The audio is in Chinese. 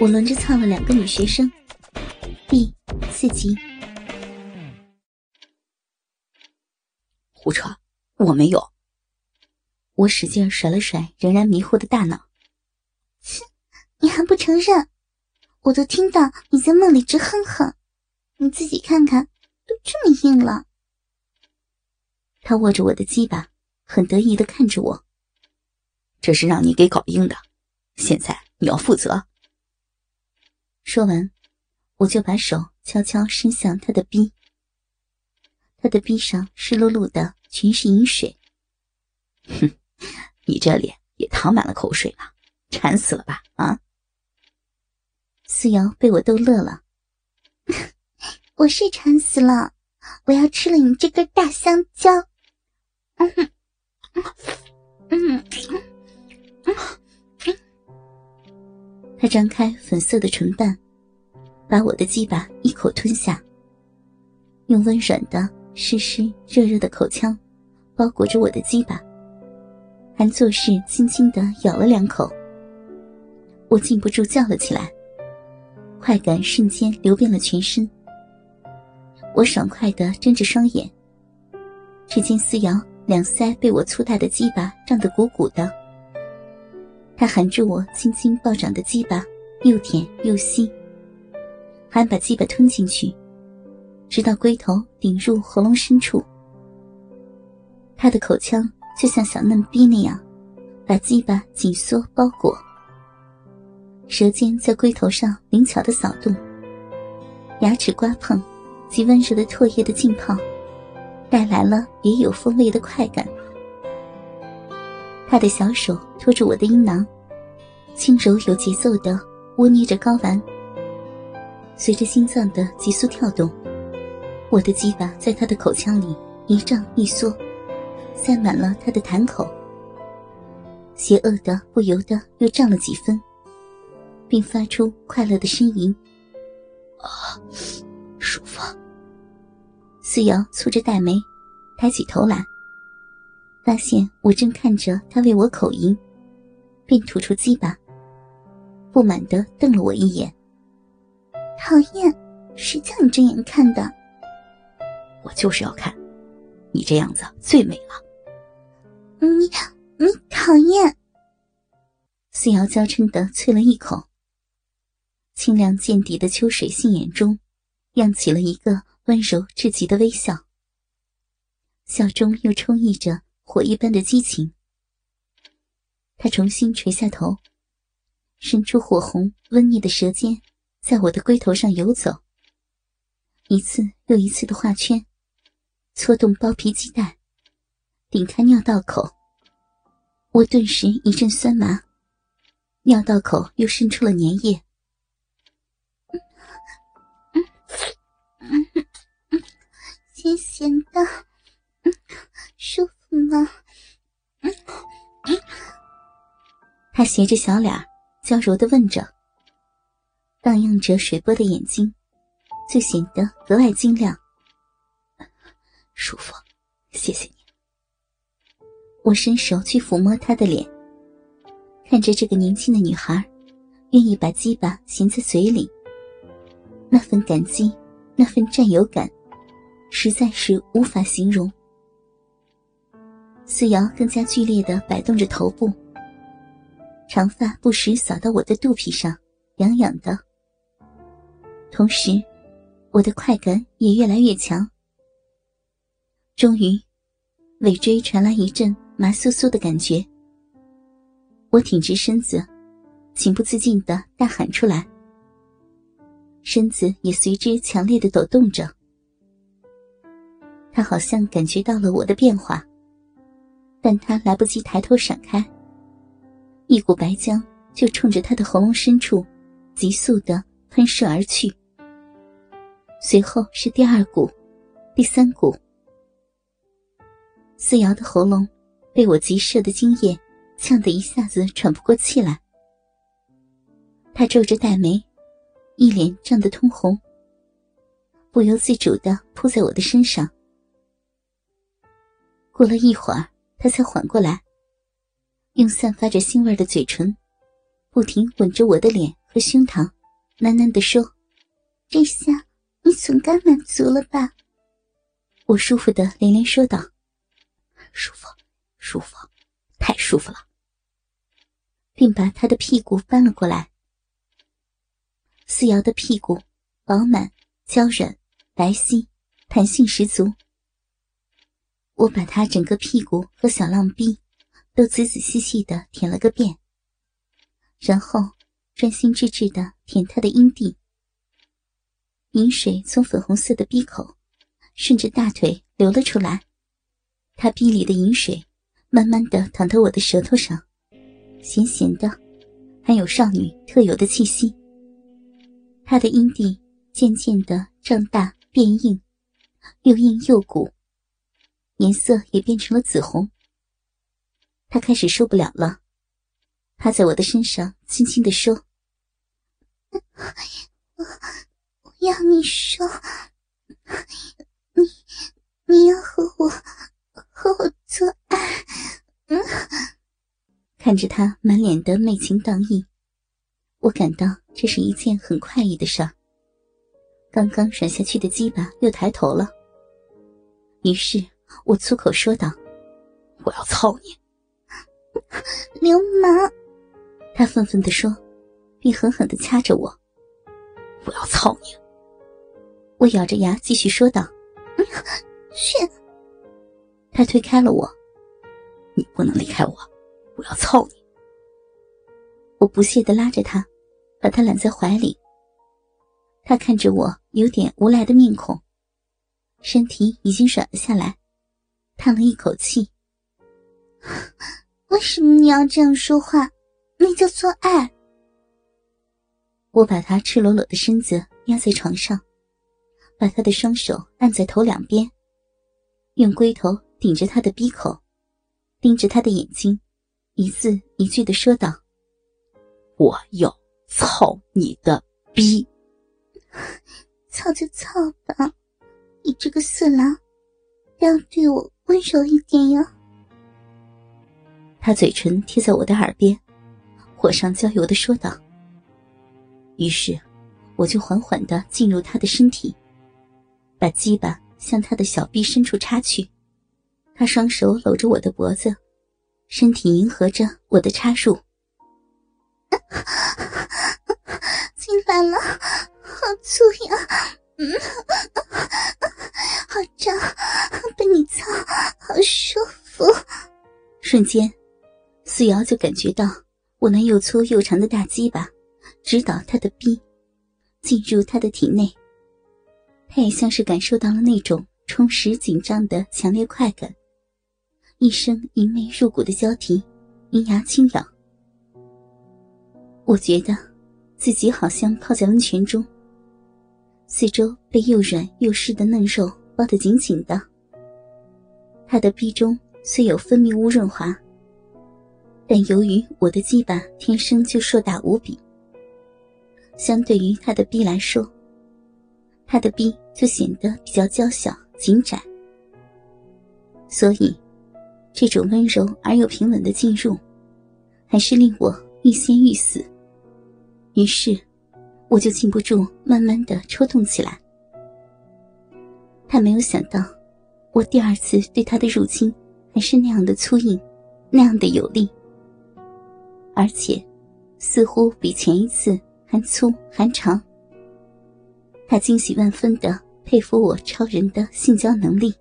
我轮着操了两个女学生。第四集，胡扯，我没有。我使劲甩了甩仍然迷糊的大脑。切，你还不承认？我都听到你在梦里直哼哼，你自己看看，都这么硬了。他握着我的鸡巴，很得意的看着我。这是让你给搞硬的，现在你要负责。说完，我就把手悄悄伸向他的逼。他的逼上湿漉漉的，全是饮水。哼，你这脸也淌满了口水了，馋死了吧？啊！思瑶被我逗乐了。我是馋死了，我要吃了你这根大香蕉。嗯哼，嗯他张开粉色的唇瓣，把我的鸡巴一口吞下，用温软的、湿湿热热的口腔包裹着我的鸡巴，还作势轻轻的咬了两口。我禁不住叫了起来，快感瞬间流遍了全身。我爽快的睁着双眼，只见思瑶两腮被我粗大的鸡巴胀得鼓鼓的。他含住我轻轻暴涨的鸡巴，又舔又吸，还把鸡巴吞进去，直到龟头顶入喉咙深处。他的口腔就像小嫩逼那样，把鸡巴紧缩包裹。舌尖在龟头上灵巧的扫动，牙齿刮碰及温热的唾液的浸泡，带来了别有风味的快感。他的小手托住我的阴囊，轻柔有节奏的窝捏着睾丸。随着心脏的急速跳动，我的鸡巴在他的口腔里一胀一缩，塞满了他的痰口。邪恶的不由得又胀了几分，并发出快乐的呻吟。啊，舒服。思瑶蹙着黛眉，抬起头来。发现我正看着他为我口淫，便吐出鸡巴，不满的瞪了我一眼。讨厌，谁叫你睁眼看的？我就是要看，你这样子最美了。你你讨厌！思瑶娇嗔的啐了一口，清凉见底的秋水杏眼中，漾起了一个温柔至极的微笑，笑中又充溢着。火一般的激情，他重新垂下头，伸出火红温腻的舌尖，在我的龟头上游走，一次又一次的画圈，搓动包皮鸡蛋，顶开尿道口。我顿时一阵酸麻，尿道口又渗出了粘液。咸咸的，舒服。妈，嗯嗯？他斜着小脸，娇柔的问着，荡漾着水波的眼睛，就显得格外晶亮。舒服，谢谢你。我伸手去抚摸她的脸，看着这个年轻的女孩，愿意把鸡巴衔在嘴里，那份感激，那份占有感，实在是无法形容。思瑶更加剧烈的摆动着头部，长发不时扫到我的肚皮上，痒痒的。同时，我的快感也越来越强。终于，尾椎传来一阵麻酥酥的感觉。我挺直身子，情不自禁的大喊出来，身子也随之强烈的抖动着。他好像感觉到了我的变化。但他来不及抬头闪开，一股白浆就冲着他的喉咙深处急速的喷射而去。随后是第二股，第三股。思瑶的喉咙被我急射的精液呛得一下子喘不过气来，他皱着黛眉，一脸涨得通红，不由自主的扑在我的身上。过了一会儿。他才缓过来，用散发着腥味的嘴唇，不停吻着我的脸和胸膛，喃喃地说：“这下你总该满足了吧？”我舒服的连连说道：“舒服，舒服，太舒服了。”并把他的屁股翻了过来。思瑶的屁股饱满、娇软、白皙，弹性十足。我把他整个屁股和小浪逼都仔仔细细的舔了个遍，然后专心致志的舔他的阴蒂。饮水从粉红色的逼口顺着大腿流了出来，他逼里的饮水慢慢的淌到我的舌头上，咸咸的，还有少女特有的气息。他的阴蒂渐渐的胀大变硬，又硬又鼓。颜色也变成了紫红。他开始受不了了，趴在我的身上，轻轻的说：“我要你说，你你要和我和我做爱。”嗯，看着他满脸的媚情荡意，我感到这是一件很快意的事。刚刚软下去的鸡巴又抬头了，于是。我粗口说道：“我要操你，流氓！”他愤愤地说，并狠狠地掐着我。“我要操你！”我咬着牙继续说道：“去！”他推开了我，“你不能离开我，我要操你！”我不屑地拉着他，把他揽在怀里。他看着我有点无赖的面孔，身体已经软了下来。叹了一口气。为什么你要这样说话？那叫做爱。我把他赤裸裸的身子压在床上，把他的双手按在头两边，用龟头顶着他的鼻口，盯着他的眼睛，一字一句的说道：“我要操你的逼！操就操吧，你这个色狼，不要对我。”温柔一点哟。他嘴唇贴在我的耳边，火上浇油的说道。于是，我就缓缓的进入他的身体，把鸡巴向他的小臂深处插去。他双手搂着我的脖子，身体迎合着我的插入。进来了，好粗呀！嗯，好胀，被你操，好舒服。瞬间，思瑶就感觉到我那又粗又长的大鸡巴直捣他的逼，进入他的体内。他也像是感受到了那种充实紧张的强烈快感，一声淫媚入骨的交替，银牙轻咬。我觉得自己好像泡在温泉中。四周被又软又湿的嫩肉包得紧紧的，他的逼中虽有分泌物润滑，但由于我的鸡巴天生就硕大无比，相对于他的逼来说，他的逼就显得比较娇小紧窄，所以这种温柔而又平稳的进入，还是令我欲仙欲死。于是。我就禁不住慢慢的抽动起来。他没有想到，我第二次对他的入侵还是那样的粗硬，那样的有力，而且似乎比前一次还粗还长。他惊喜万分的佩服我超人的性交能力。